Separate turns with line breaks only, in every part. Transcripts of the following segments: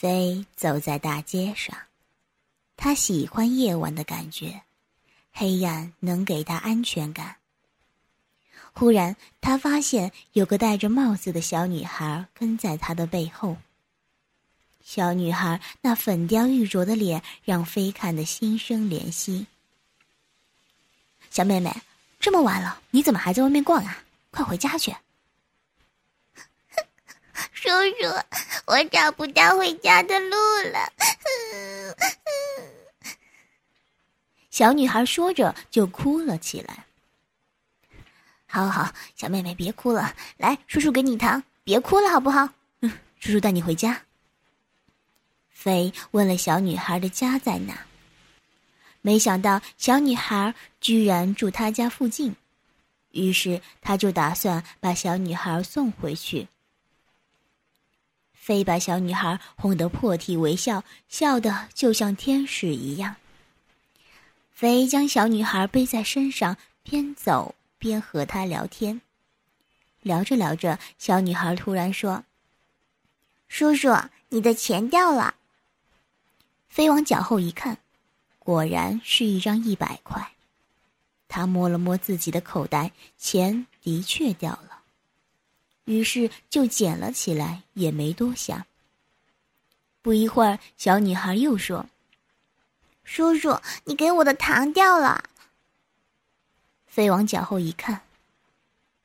飞走在大街上，他喜欢夜晚的感觉，黑暗能给他安全感。忽然，他发现有个戴着帽子的小女孩跟在他的背后。小女孩那粉雕玉琢的脸让飞看得心生怜惜。小妹妹，这么晚了，你怎么还在外面逛啊？快回家去！
叔叔，我找不到回家的路了。
小女孩说着就哭了起来。好好，小妹妹别哭了，来，叔叔给你糖，别哭了好不好？叔叔带你回家。飞问了小女孩的家在哪，没想到小女孩居然住他家附近，于是他就打算把小女孩送回去。飞把小女孩哄得破涕为笑，笑得就像天使一样。飞将小女孩背在身上，边走。边和她聊天，聊着聊着，小女孩突然说：“
叔叔，你的钱掉了。”
飞往脚后一看，果然是一张一百块。他摸了摸自己的口袋，钱的确掉了，于是就捡了起来，也没多想。不一会儿，小女孩又说：“
叔叔，你给我的糖掉了。”
飞往脚后一看，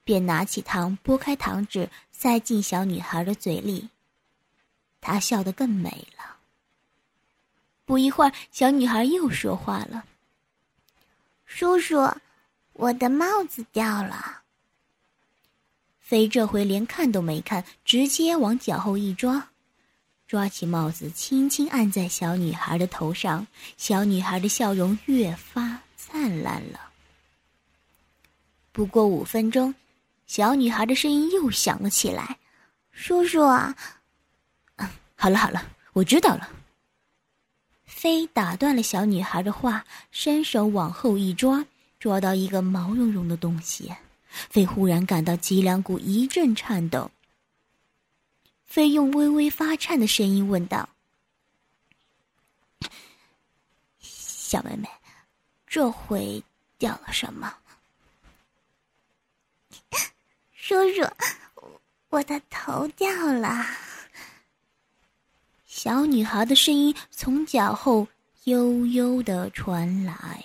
便拿起糖，剥开糖纸，塞进小女孩的嘴里。他笑得更美了。不一会儿，小女孩又说话了：“
叔叔，我的帽子掉了。”
飞这回连看都没看，直接往脚后一抓，抓起帽子，轻轻按在小女孩的头上。小女孩的笑容越发灿烂了。不过五分钟，小女孩的声音又响了起来：“
叔叔啊，
好了好了，我知道了。”飞打断了小女孩的话，伸手往后一抓，抓到一个毛茸茸的东西。飞忽然感到脊梁骨一阵颤抖。飞用微微发颤的声音问道：“小妹妹，这回掉了什么？”
叔叔，我的头掉了。
小女孩的声音从脚后悠悠的传来。